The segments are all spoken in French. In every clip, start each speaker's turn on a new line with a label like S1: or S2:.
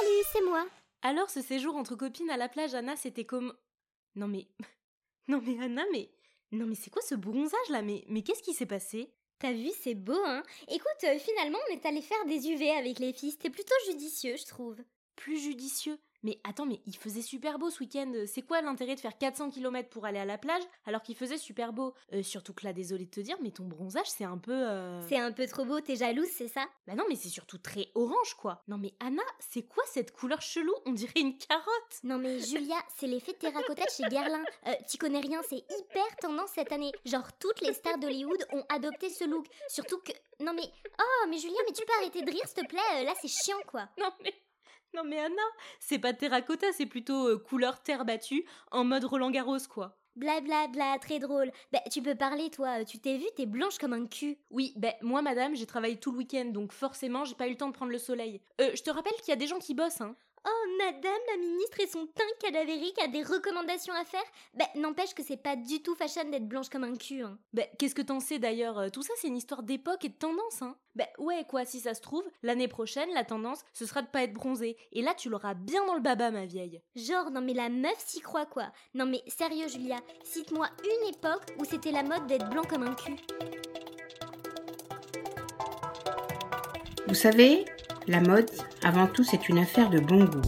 S1: Salut, c'est moi.
S2: Alors ce séjour entre copines à la plage, Anna, c'était comme... Non mais... Non mais Anna, mais... Non mais c'est quoi ce bronzage là? Mais, mais qu'est-ce qui s'est passé?
S1: T'as vu, c'est beau, hein? Écoute, euh, finalement, on est allé faire des UV avec les filles. C'était plutôt judicieux, je trouve.
S2: Plus judicieux? Mais attends, mais il faisait super beau ce week-end. C'est quoi l'intérêt de faire 400 km pour aller à la plage alors qu'il faisait super beau? Euh, Surtout que là, désolé de te dire, mais ton bronzage, c'est un peu. Euh,
S1: c'est un peu trop beau, t'es jalouse, c'est ça?
S2: Bah non, mais c'est surtout très orange, quoi. Non, mais Anna, c'est quoi cette couleur chelou? On dirait une carotte
S1: Non, mais Julia, c'est l'effet de terracotta chez Guerlain. Euh, T'y connais rien, c'est hyper tendance cette année. Genre, toutes les stars d'Hollywood ont adopté ce look. Surtout que. Non, mais. Oh, mais Julia, mais tu peux arrêter de rire, s'il te plaît Là, c'est chiant, quoi.
S2: Non, mais. Non mais Anna, c'est pas terracotta, c'est plutôt euh, couleur terre battue, en mode Roland Garros quoi.
S1: Bla bla bla, très drôle. Bah, tu peux parler, toi. Tu t'es vu, t'es blanche comme un cul.
S2: Oui, ben moi, madame, j'ai travaillé tout le week-end, donc forcément, j'ai pas eu le temps de prendre le soleil. Euh, je te rappelle qu'il y a des gens qui bossent, hein.
S1: Oh, madame la ministre et son teint cadavérique a des recommandations à faire Ben, n'empêche que c'est pas du tout fashion d'être blanche comme un cul, hein.
S2: Ben, qu'est-ce que t'en sais d'ailleurs? Euh, Tout ça, c'est une histoire d'époque et de tendance, hein. Ben, ouais, quoi, si ça se trouve, l'année prochaine, la tendance, ce sera de pas être bronzée. Et là, tu l'auras bien dans le baba, ma vieille.
S1: Genre, non mais la meuf s'y croit, quoi. Non mais, sérieux, Julia, cite-moi une époque où c'était la mode d'être blanc comme un cul.
S3: Vous savez, la mode, avant tout, c'est une affaire de bon goût.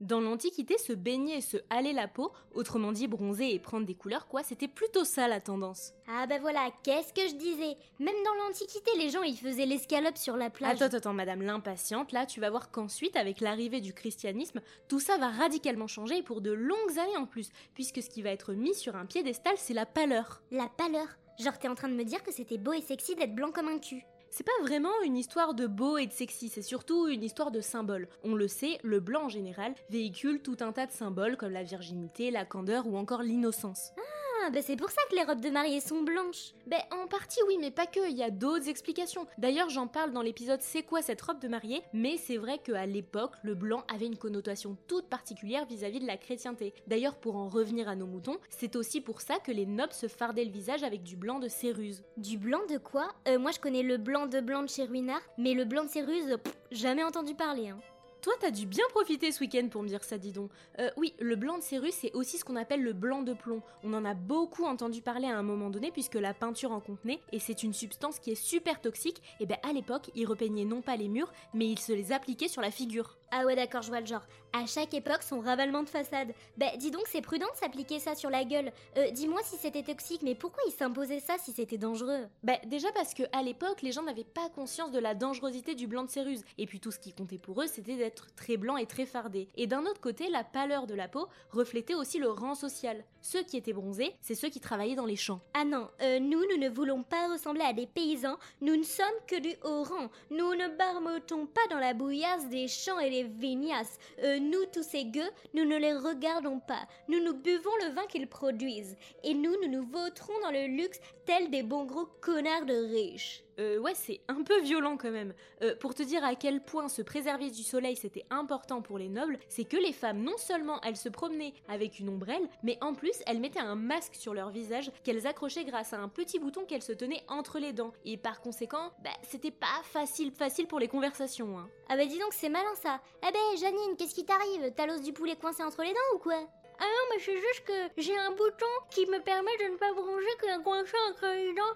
S2: Dans l'Antiquité, se baigner et se haler la peau, autrement dit bronzer et prendre des couleurs, quoi, c'était plutôt ça la tendance.
S1: Ah bah voilà, qu'est-ce que je disais? Même dans l'Antiquité, les gens ils faisaient l'escalope sur la plage.
S2: Attends, attends, madame l'impatiente, là tu vas voir qu'ensuite, avec l'arrivée du christianisme, tout ça va radicalement changer et pour de longues années en plus, puisque ce qui va être mis sur un piédestal, c'est la pâleur.
S1: La pâleur Genre t'es en train de me dire que c'était beau et sexy d'être blanc comme un cul.
S2: C'est pas vraiment une histoire de beau et de sexy, c'est surtout une histoire de symboles. On le sait, le blanc en général véhicule tout un tas de symboles comme la virginité, la candeur ou encore l'innocence.
S1: Ah ah, bah c'est pour ça que les robes de mariée sont blanches.
S2: Ben en partie oui, mais pas que, il y a d'autres explications. D'ailleurs, j'en parle dans l'épisode C'est quoi cette robe de mariée Mais c'est vrai qu'à l'époque, le blanc avait une connotation toute particulière vis-à-vis de la chrétienté. D'ailleurs, pour en revenir à nos moutons, c'est aussi pour ça que les nobles se fardaient le visage avec du blanc de céruse.
S1: Du blanc de quoi? Euh, Moi je connais le blanc de blanc de chez Ruinard, mais le blanc de céruse, jamais entendu parler. Hein.
S2: Toi, t'as dû bien profiter ce week-end pour me dire ça, dis donc. Euh, oui, le blanc de Cérus, c'est aussi ce qu'on appelle le blanc de plomb. On en a beaucoup entendu parler à un moment donné puisque la peinture en contenait et c'est une substance qui est super toxique. Et ben à l'époque, ils repeignaient non pas les murs, mais ils se les appliquaient sur la figure.
S1: Ah ouais, d'accord, je vois le genre. À chaque époque, son ravalement de façade. Bah, dis donc, c'est prudent de s'appliquer ça sur la gueule. Euh, dis-moi si c'était toxique, mais pourquoi ils s'imposaient ça si c'était dangereux?
S2: Bah, déjà parce que à l'époque, les gens n'avaient pas conscience de la dangerosité du blanc de céruse. Et puis tout ce qui comptait pour eux, c'était d'être très blanc et très fardé. Et d'un autre côté, la pâleur de la peau reflétait aussi le rang social. Ceux qui étaient bronzés, c'est ceux qui travaillaient dans les champs.
S1: Ah non, euh, nous, nous ne voulons pas ressembler à des paysans. Nous ne sommes que du haut rang. Nous ne barmotons pas dans la bouillasse des champs et des vignas. Euh, nous, tous ces gueux, nous ne les regardons pas. Nous nous buvons le vin qu'ils produisent. Et nous, nous nous vautrons dans le luxe tels des bons gros connards de riches.
S2: Euh, ouais, c'est un peu violent quand même. Euh, pour te dire à quel point se préserver du soleil c'était important pour les nobles, c'est que les femmes, non seulement elles se promenaient avec une ombrelle, mais en plus elles mettaient un masque sur leur visage qu'elles accrochaient grâce à un petit bouton qu'elles se tenaient entre les dents. Et par conséquent, bah c'était pas facile facile pour les conversations. Hein.
S1: Ah bah dis donc c'est malin ça. Eh ben Janine, qu'est-ce qui t'arrive? T'as l'os du poulet coincé entre les dents ou quoi? Ah non, mais c'est juste que j'ai un bouton qui me permet de ne pas bronzer que coincé entre les dents.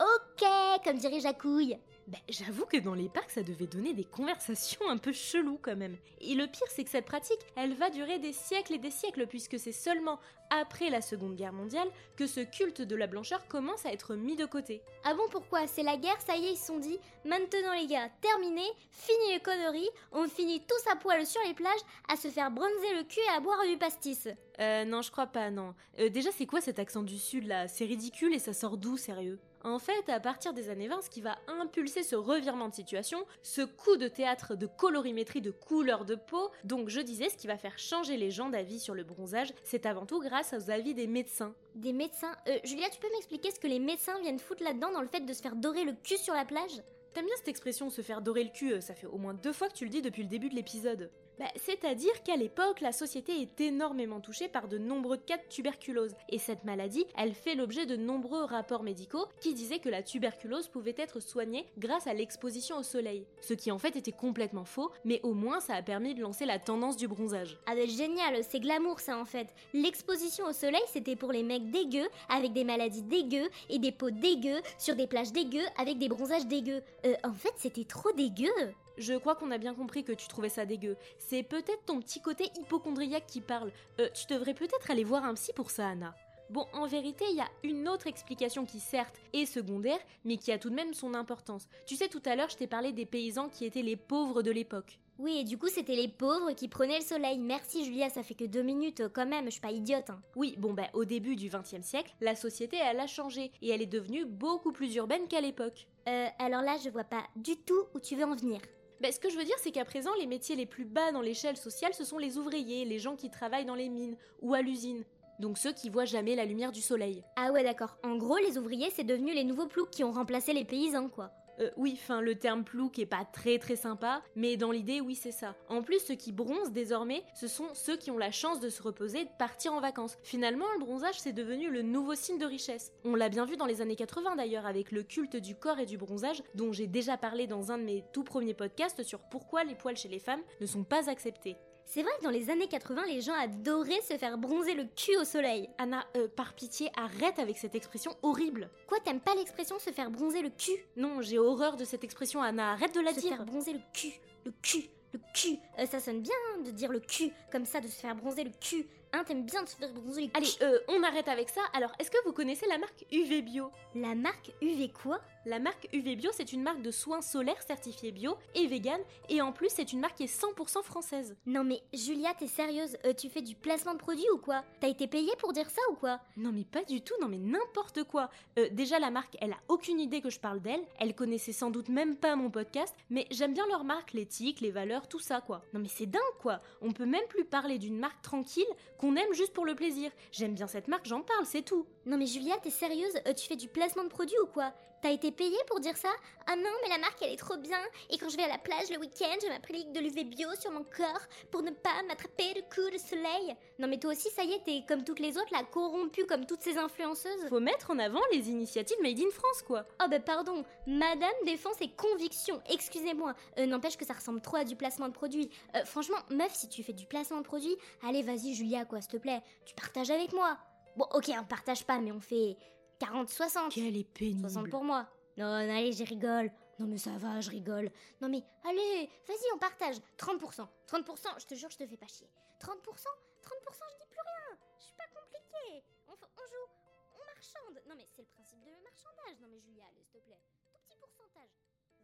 S1: Ok, comme dirait Jacouille.
S2: Ben, j'avoue que dans les parcs, ça devait donner des conversations un peu cheloues quand même. Et le pire, c'est que cette pratique, elle va durer des siècles et des siècles, puisque c'est seulement après la Seconde Guerre mondiale que ce culte de la blancheur commence à être mis de côté.
S1: Ah bon, pourquoi? C'est la guerre, ça y est, ils se sont dit, maintenant les gars, terminé, fini les conneries, on finit tous à poil sur les plages à se faire bronzer le cul et à boire du pastis.
S2: Euh, non, je crois pas, non. Euh, déjà, c'est quoi cet accent du Sud là? C'est ridicule et ça sort d'où, sérieux? En fait, à partir des années 20, ce qui va impulser ce revirement de situation, ce coup de théâtre de colorimétrie de couleur de peau, donc je disais, ce qui va faire changer les gens d'avis sur le bronzage, c'est avant tout grâce aux avis des médecins.
S1: Des médecins euh, Julia, tu peux m'expliquer ce que les médecins viennent foutre là-dedans dans le fait de se faire dorer le cul sur la plage?
S2: T'aimes bien cette expression se faire dorer le cul, euh, ça fait au moins deux fois que tu le dis depuis le début de l'épisode. Bah, C'est-à-dire qu'à l'époque, la société est énormément touchée par de nombreux cas de tuberculose. Et cette maladie, elle fait l'objet de nombreux rapports médicaux qui disaient que la tuberculose pouvait être soignée grâce à l'exposition au soleil. Ce qui en fait était complètement faux, mais au moins ça a permis de lancer la tendance du bronzage.
S1: Ah bah génial, c'est glamour ça en fait. L'exposition au soleil c'était pour les mecs dégueux, avec des maladies dégueux et des peaux dégueux, sur des plages dégueux, avec des bronzages dégueux. Euh, en fait c'était trop dégueu.
S2: Je crois qu'on a bien compris que tu trouvais ça dégueu. C'est peut-être ton petit côté hypochondriaque qui parle. Euh, tu devrais peut-être aller voir un psy pour ça, Anna. Bon, en vérité, il y a une autre explication qui certes est secondaire, mais qui a tout de même son importance. Tu sais, tout à l'heure, je t'ai parlé des paysans qui étaient les pauvres de l'époque.
S1: Oui, et du coup, c'était les pauvres qui prenaient le soleil. Merci Julia, ça fait que deux minutes quand même, je suis pas idiote. Hein.
S2: Oui, bon bah au début du XXe siècle, la société elle a changé et elle est devenue beaucoup plus urbaine qu'à l'époque.
S1: Euh, alors là, je vois pas du tout où tu veux en venir.
S2: Bah, ce que je veux dire, c'est qu'à présent, les métiers les plus bas dans l'échelle sociale, ce sont les ouvriers, les gens qui travaillent dans les mines ou à l'usine. Donc ceux qui voient jamais la lumière du soleil.
S1: Ah ouais, d'accord. En gros, les ouvriers, c'est devenu les nouveaux ploucs qui ont remplacé les paysans, quoi.
S2: Euh, oui, enfin, le terme plouc est pas très très sympa, mais dans l'idée, oui, c'est ça. En plus, ceux qui bronzent désormais, ce sont ceux qui ont la chance de se reposer de partir en vacances. Finalement, le bronzage, c'est devenu le nouveau signe de richesse. On l'a bien vu dans les années 80 d'ailleurs, avec le culte du corps et du bronzage, dont j'ai déjà parlé dans un de mes tout premiers podcasts sur pourquoi les poils chez les femmes ne sont pas acceptés.
S1: C'est vrai que dans les années 80, les gens adoraient se faire bronzer le cul au soleil.
S2: Anna, euh, par pitié, arrête avec cette expression horrible.
S1: Quoi, t'aimes pas l'expression se faire bronzer le cul?
S2: Non, j'ai horreur de cette expression, Anna, arrête de la
S1: Se
S2: dire.
S1: faire bronzer le cul, le cul, le cul. Euh, ça sonne bien hein, de dire le cul, comme ça, de se faire bronzer le cul. Hein, t'aimes bien de se faire bronzer.
S2: Allez, euh, on arrête avec ça. Alors, est-ce que vous connaissez la marque UV Bio?
S1: La marque UV quoi?
S2: La marque UV Bio, c'est une marque de soins solaires certifiée bio et vegan, et en plus, c'est une marque qui est 100% française.
S1: Non mais Julia, t'es sérieuse? Euh, Tu fais du placement de produit ou quoi? T'as été payée pour dire ça ou quoi?
S2: Non mais pas du tout, non mais n'importe quoi. Euh, déjà la marque, elle a aucune idée que je parle d'elle, elle connaissait sans doute même pas mon podcast, mais j'aime bien leur marque, l'éthique, les valeurs, tout ça quoi. Non mais c'est dingue quoi. On peut même plus parler d'une marque tranquille qu'on aime juste pour le plaisir. J'aime bien cette marque, j'en parle, c'est tout.
S1: Non mais Julia, t'es sérieuse? Euh, Tu fais du placement de produit ou quoi? T'as été payée pour dire ça? Ah non, mais la marque elle est trop bien Et quand je vais à la plage le week-end, je m'applique de l'UV bio sur mon corps pour ne pas m'attraper de coups de soleil. Non mais toi aussi, ça y est, t'es comme toutes les autres, la corrompue comme toutes ces influenceuses.
S2: Faut mettre en avant les initiatives made in France quoi.
S1: Oh bah pardon, Madame défend ses convictions, excusez-moi. Euh, N'empêche que ça ressemble trop à du placement de produit. Euh, franchement, meuf, si tu fais du placement de produit, allez vas-y Julia quoi, s'il te plaît, tu partages avec moi. Bon ok, on partage pas, mais on fait 40-60.
S2: Quelle est pénible.
S1: 60 pour moi. Non, non, allez, je rigole. Non, mais ça va, je rigole. Non, mais allez, vas-y, on partage. 30%. 30%, je te jure, je te fais pas chier. 30% 30%, je dis plus rien. Je suis pas compliqué. On, joue, on marchande. Non, mais c'est le principe de marchandage. Non, mais Julia, allez, s'il te plaît. Tout petit pourcentage.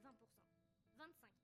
S1: 20%. 25.